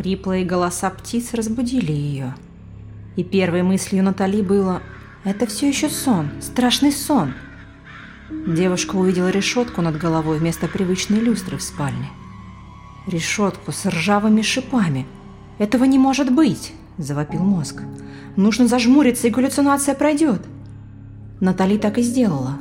Хриплые голоса птиц разбудили ее. И первой мыслью Натали было «Это все еще сон, страшный сон». Девушка увидела решетку над головой вместо привычной люстры в спальне. Решетку с ржавыми шипами. «Этого не может быть!» – завопил мозг. «Нужно зажмуриться, и галлюцинация пройдет!» Натали так и сделала.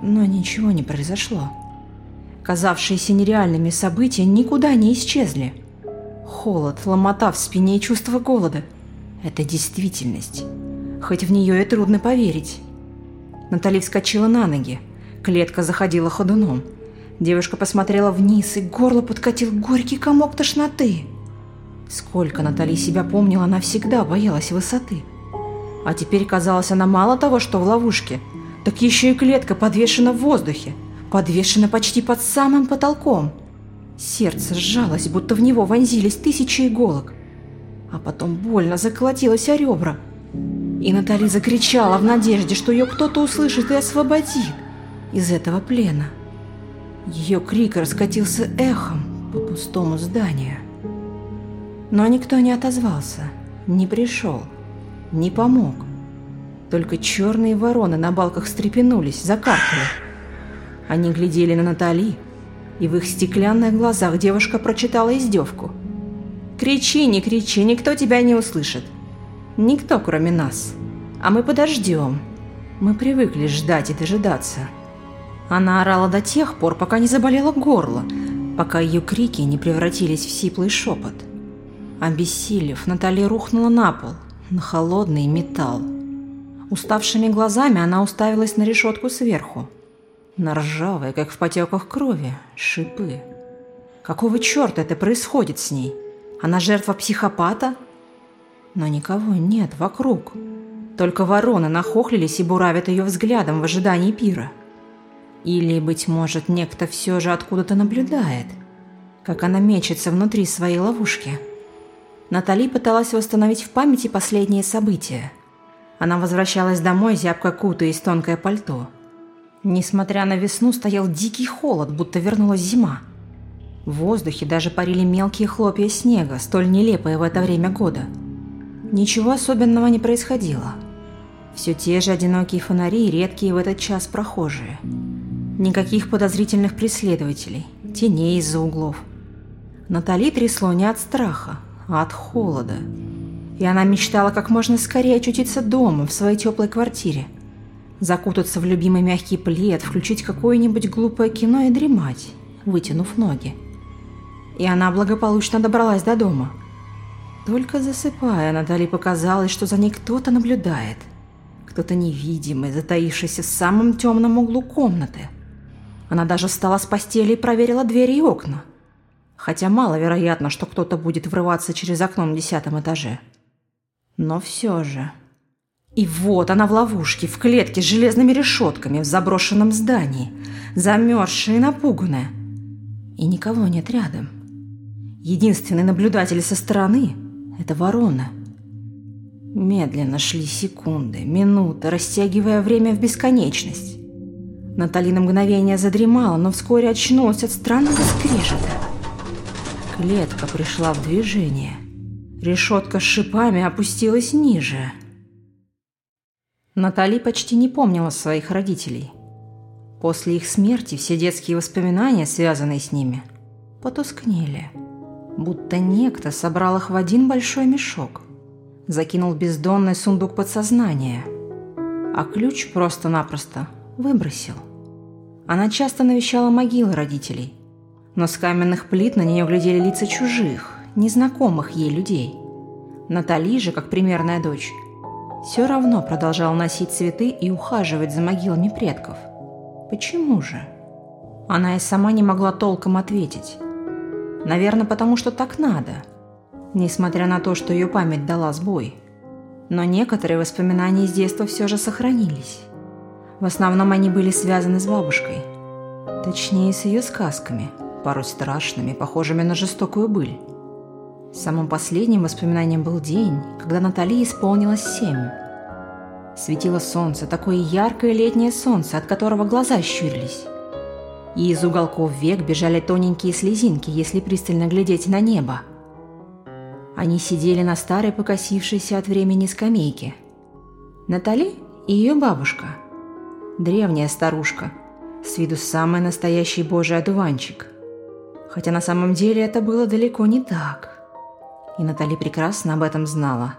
Но ничего не произошло. Казавшиеся нереальными события никуда не исчезли. Холод, ломота в спине и чувство голода – это действительность. Хоть в нее и трудно поверить. Натали вскочила на ноги. Клетка заходила ходуном. Девушка посмотрела вниз, и горло подкатил горький комок тошноты. Сколько Натали себя помнила, она всегда боялась высоты. А теперь казалось, она мало того, что в ловушке, так еще и клетка подвешена в воздухе – подвешена почти под самым потолком. Сердце сжалось, будто в него вонзились тысячи иголок. А потом больно заколотилось о ребра. И Натали закричала в надежде, что ее кто-то услышит и освободит из этого плена. Ее крик раскатился эхом по пустому зданию. Но никто не отозвался, не пришел, не помог. Только черные вороны на балках встрепенулись, закаркали. Они глядели на Натали, и в их стеклянных глазах девушка прочитала издевку. «Кричи, не кричи, никто тебя не услышит. Никто, кроме нас. А мы подождем. Мы привыкли ждать и дожидаться». Она орала до тех пор, пока не заболело горло, пока ее крики не превратились в сиплый шепот. Обессилев, Натали рухнула на пол, на холодный металл. Уставшими глазами она уставилась на решетку сверху на ржавые, как в потеках крови, шипы. Какого черта это происходит с ней? Она жертва психопата? Но никого нет вокруг. Только вороны нахохлились и буравят ее взглядом в ожидании пира. Или, быть может, некто все же откуда-то наблюдает, как она мечется внутри своей ловушки. Натали пыталась восстановить в памяти последние события. Она возвращалась домой, зябко кутаясь тонкое пальто – Несмотря на весну, стоял дикий холод, будто вернулась зима. В воздухе даже парили мелкие хлопья снега, столь нелепые в это время года. Ничего особенного не происходило. Все те же одинокие фонари и редкие в этот час прохожие. Никаких подозрительных преследователей, теней из-за углов. Натали трясло не от страха, а от холода. И она мечтала как можно скорее очутиться дома, в своей теплой квартире – закутаться в любимый мягкий плед, включить какое-нибудь глупое кино и дремать, вытянув ноги. И она благополучно добралась до дома. Только засыпая, Натали показалось, что за ней кто-то наблюдает. Кто-то невидимый, затаившийся в самом темном углу комнаты. Она даже встала с постели и проверила двери и окна. Хотя маловероятно, что кто-то будет врываться через окно на десятом этаже. Но все же... И вот она в ловушке, в клетке с железными решетками, в заброшенном здании, замерзшая и напуганная. И никого нет рядом. Единственный наблюдатель со стороны – это ворона. Медленно шли секунды, минуты, растягивая время в бесконечность. Натали на мгновение задремала, но вскоре очнулась от странного скрежета. Клетка пришла в движение. Решетка с шипами опустилась ниже – Натали почти не помнила своих родителей. После их смерти все детские воспоминания, связанные с ними, потускнели. Будто некто собрал их в один большой мешок, закинул бездонный сундук подсознания, а ключ просто-напросто выбросил. Она часто навещала могилы родителей, но с каменных плит на нее глядели лица чужих, незнакомых ей людей. Натали же, как примерная дочь, все равно продолжал носить цветы и ухаживать за могилами предков. Почему же? Она и сама не могла толком ответить. Наверное, потому что так надо, несмотря на то, что ее память дала сбой. Но некоторые воспоминания из детства все же сохранились. В основном они были связаны с бабушкой. Точнее, с ее сказками, порой страшными, похожими на жестокую быль. Самым последним воспоминанием был день, когда Натали исполнилось семь. Светило солнце, такое яркое летнее солнце, от которого глаза щурились. И из уголков век бежали тоненькие слезинки, если пристально глядеть на небо. Они сидели на старой покосившейся от времени скамейке. Натали и ее бабушка. Древняя старушка, с виду самый настоящий божий одуванчик. Хотя на самом деле это было далеко не так. И Натали прекрасно об этом знала.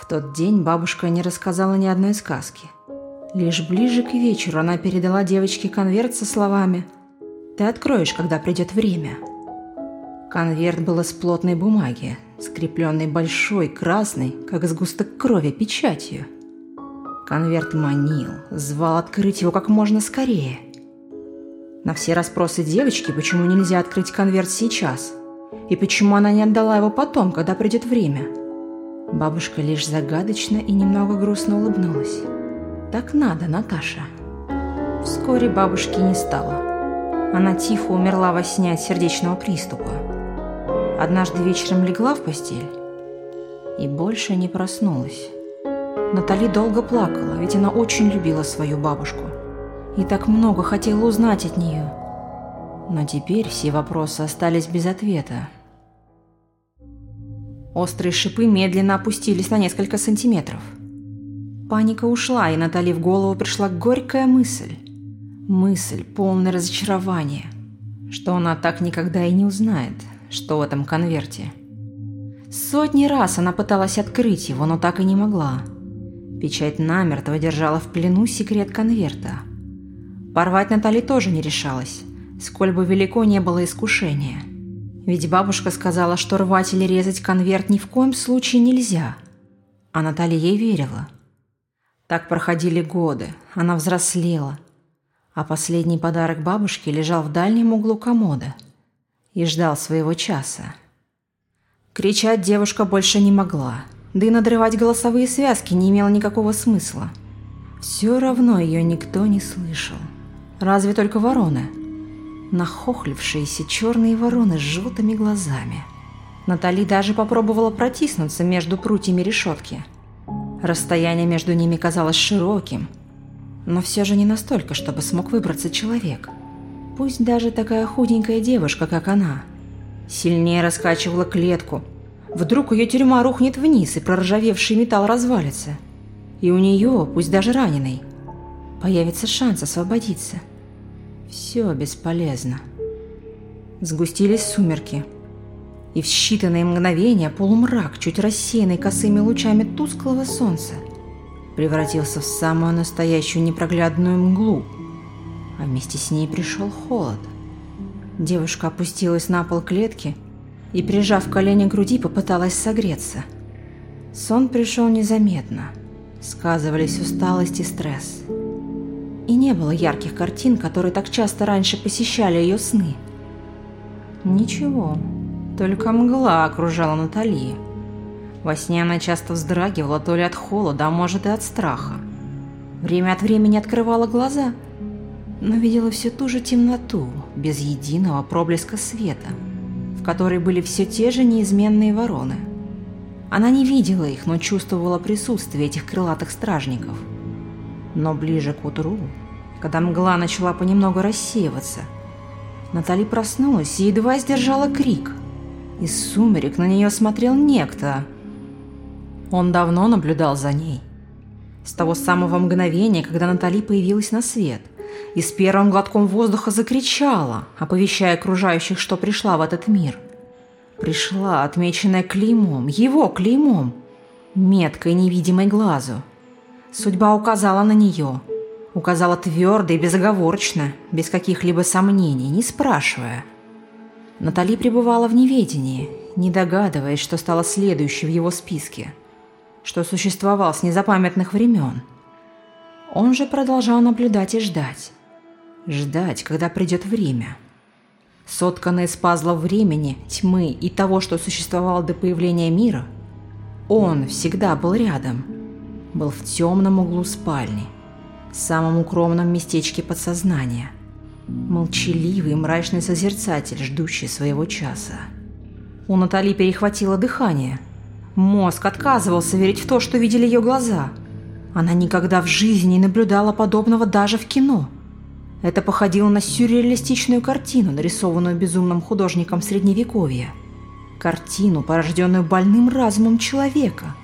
В тот день бабушка не рассказала ни одной сказки. Лишь ближе к вечеру она передала девочке конверт со словами «Ты откроешь, когда придет время». Конверт был из плотной бумаги, скрепленный большой, красной, как сгусток крови, печатью. Конверт манил, звал открыть его как можно скорее. На все расспросы девочки, почему нельзя открыть конверт сейчас, и почему она не отдала его потом, когда придет время, бабушка лишь загадочно и немного грустно улыбнулась. «Так надо, Наташа». Вскоре бабушки не стало. Она тихо умерла во сне от сердечного приступа. Однажды вечером легла в постель и больше не проснулась. Натали долго плакала, ведь она очень любила свою бабушку и так много хотела узнать от нее. Но теперь все вопросы остались без ответа. Острые шипы медленно опустились на несколько сантиметров. Паника ушла, и Натали в голову пришла горькая мысль. Мысль, полная разочарования, что она так никогда и не узнает – что в этом конверте. Сотни раз она пыталась открыть его, но так и не могла. Печать намертво держала в плену секрет конверта. Порвать Натали тоже не решалась, сколь бы велико не было искушения. Ведь бабушка сказала, что рвать или резать конверт ни в коем случае нельзя. А Наталья ей верила. Так проходили годы, она взрослела. А последний подарок бабушки лежал в дальнем углу комода – и ждал своего часа. Кричать девушка больше не могла, да и надрывать голосовые связки не имело никакого смысла. Все равно ее никто не слышал. Разве только вороны. Нахохлившиеся черные вороны с желтыми глазами. Натали даже попробовала протиснуться между прутьями решетки. Расстояние между ними казалось широким, но все же не настолько, чтобы смог выбраться человек. Пусть даже такая худенькая девушка, как она, сильнее раскачивала клетку. Вдруг ее тюрьма рухнет вниз, и проржавевший металл развалится. И у нее, пусть даже раненый, появится шанс освободиться. Все бесполезно. Сгустились сумерки. И в считанные мгновения полумрак, чуть рассеянный косыми лучами тусклого солнца, превратился в самую настоящую непроглядную мглу – а вместе с ней пришел холод. Девушка опустилась на пол клетки и, прижав колени к груди, попыталась согреться. Сон пришел незаметно. Сказывались усталость и стресс. И не было ярких картин, которые так часто раньше посещали ее сны. Ничего, только мгла окружала Натали. Во сне она часто вздрагивала то ли от холода, а может и от страха. Время от времени открывала глаза – но видела всю ту же темноту, без единого проблеска света, в которой были все те же неизменные вороны. Она не видела их, но чувствовала присутствие этих крылатых стражников. Но ближе к утру, когда мгла начала понемногу рассеиваться, Натали проснулась и едва сдержала крик. Из сумерек на нее смотрел некто. Он давно наблюдал за ней. С того самого мгновения, когда Натали появилась на свет – и с первым глотком воздуха закричала, оповещая окружающих, что пришла в этот мир. Пришла, отмеченная клеймом, его клеймом, меткой невидимой глазу. Судьба указала на нее, указала твердо и безоговорочно, без каких-либо сомнений, не спрашивая. Натали пребывала в неведении, не догадываясь, что стало следующей в его списке, что существовал с незапамятных времен. Он же продолжал наблюдать и ждать ждать, когда придет время. Сотканный из пазлов времени, тьмы и того, что существовало до появления мира, он всегда был рядом, был в темном углу спальни, самом укромном местечке подсознания, молчаливый мрачный созерцатель, ждущий своего часа. У Натали перехватило дыхание. Мозг отказывался верить в то, что видели ее глаза. Она никогда в жизни не наблюдала подобного даже в кино – это походило на сюрреалистичную картину, нарисованную безумным художником Средневековья. Картину, порожденную больным разумом человека,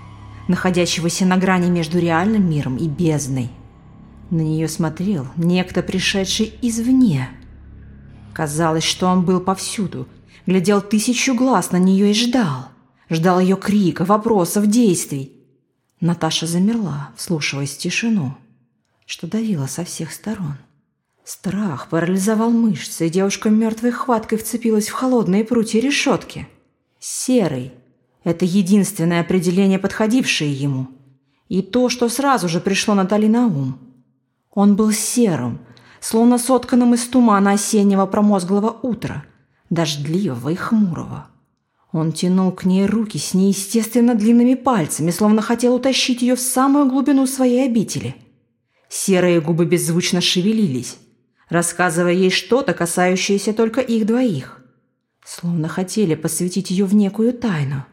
находящегося на грани между реальным миром и бездной. На нее смотрел некто, пришедший извне. Казалось, что он был повсюду, глядел тысячу глаз на нее и ждал. Ждал ее крика, вопросов, действий. Наташа замерла, вслушиваясь в тишину, что давило со всех сторон. Страх парализовал мышцы, и девушка мертвой хваткой вцепилась в холодные прутья решетки. Серый – это единственное определение, подходившее ему. И то, что сразу же пришло Натали на ум. Он был серым, словно сотканным из тумана осеннего промозглого утра, дождливого и хмурого. Он тянул к ней руки с неестественно длинными пальцами, словно хотел утащить ее в самую глубину своей обители. Серые губы беззвучно шевелились, рассказывая ей что-то, касающееся только их двоих. Словно хотели посвятить ее в некую тайну.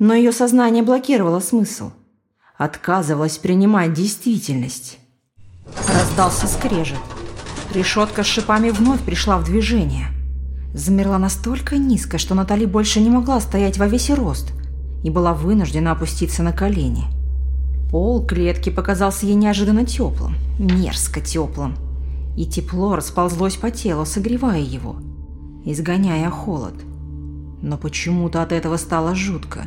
Но ее сознание блокировало смысл. Отказывалось принимать действительность. Раздался скрежет. Решетка с шипами вновь пришла в движение – замерла настолько низко, что Натали больше не могла стоять во весь рост и была вынуждена опуститься на колени. Пол клетки показался ей неожиданно теплым, мерзко теплым, и тепло расползлось по телу, согревая его, изгоняя холод. Но почему-то от этого стало жутко.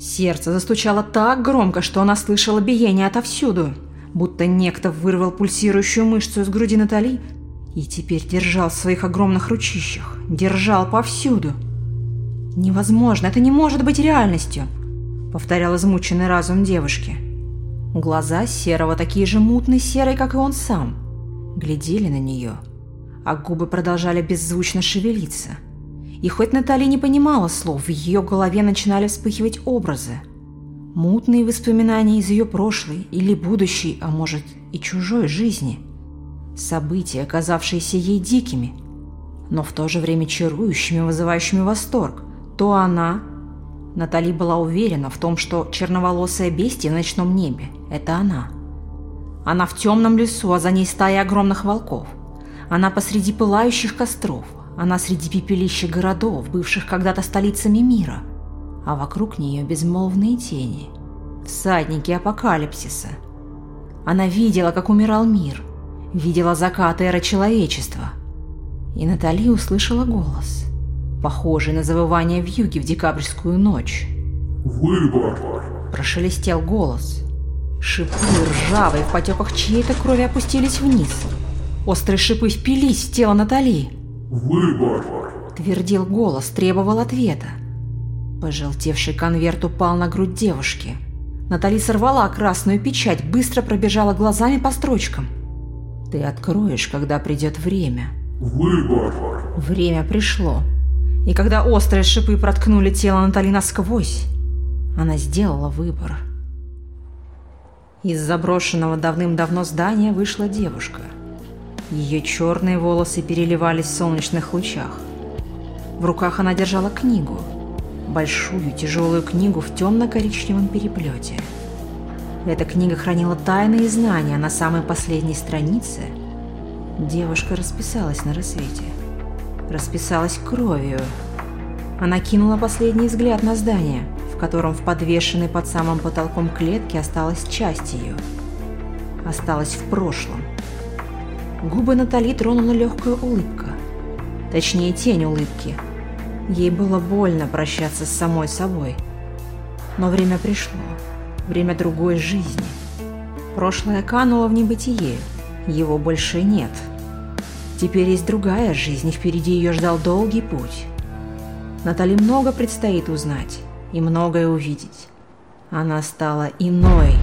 Сердце застучало так громко, что она слышала биение отовсюду, будто некто вырвал пульсирующую мышцу из груди Натали и теперь держал в своих огромных ручищах, держал повсюду. «Невозможно, это не может быть реальностью», — повторял измученный разум девушки. Глаза Серого, такие же мутные серые, как и он сам, глядели на нее, а губы продолжали беззвучно шевелиться. И хоть Натали не понимала слов, в ее голове начинали вспыхивать образы. Мутные воспоминания из ее прошлой или будущей, а может и чужой жизни — События, оказавшиеся ей дикими, но в то же время чарующими, вызывающими восторг. То она... Натали была уверена в том, что черноволосая бестия в ночном небе – это она. Она в темном лесу, а за ней стая огромных волков. Она посреди пылающих костров. Она среди пепелища городов, бывших когда-то столицами мира. А вокруг нее безмолвные тени. Всадники апокалипсиса. Она видела, как умирал мир, видела закат эры человечества. И Натали услышала голос, похожий на завывание в юге в декабрьскую ночь. «Выбор!» Прошелестел голос. Шипы ржавые в потеках чьей-то крови опустились вниз. Острые шипы впились в тело Натали. «Выбор!» Твердил голос, требовал ответа. Пожелтевший конверт упал на грудь девушки. Натали сорвала красную печать, быстро пробежала глазами по строчкам. Ты откроешь, когда придет время. Выбор. Время пришло. И когда острые шипы проткнули тело Натали насквозь, она сделала выбор. Из заброшенного давным-давно здания вышла девушка. Ее черные волосы переливались в солнечных лучах. В руках она держала книгу. Большую тяжелую книгу в темно-коричневом переплете. Эта книга хранила тайные знания на самой последней странице. Девушка расписалась на рассвете. Расписалась кровью. Она кинула последний взгляд на здание, в котором в подвешенной под самым потолком клетки осталась часть ее. Осталась в прошлом. Губы Натали тронула легкая улыбка. Точнее, тень улыбки. Ей было больно прощаться с самой собой. Но время пришло время другой жизни. Прошлое кануло в небытие, его больше нет. Теперь есть другая жизнь, и впереди ее ждал долгий путь. Натали много предстоит узнать и многое увидеть. Она стала иной.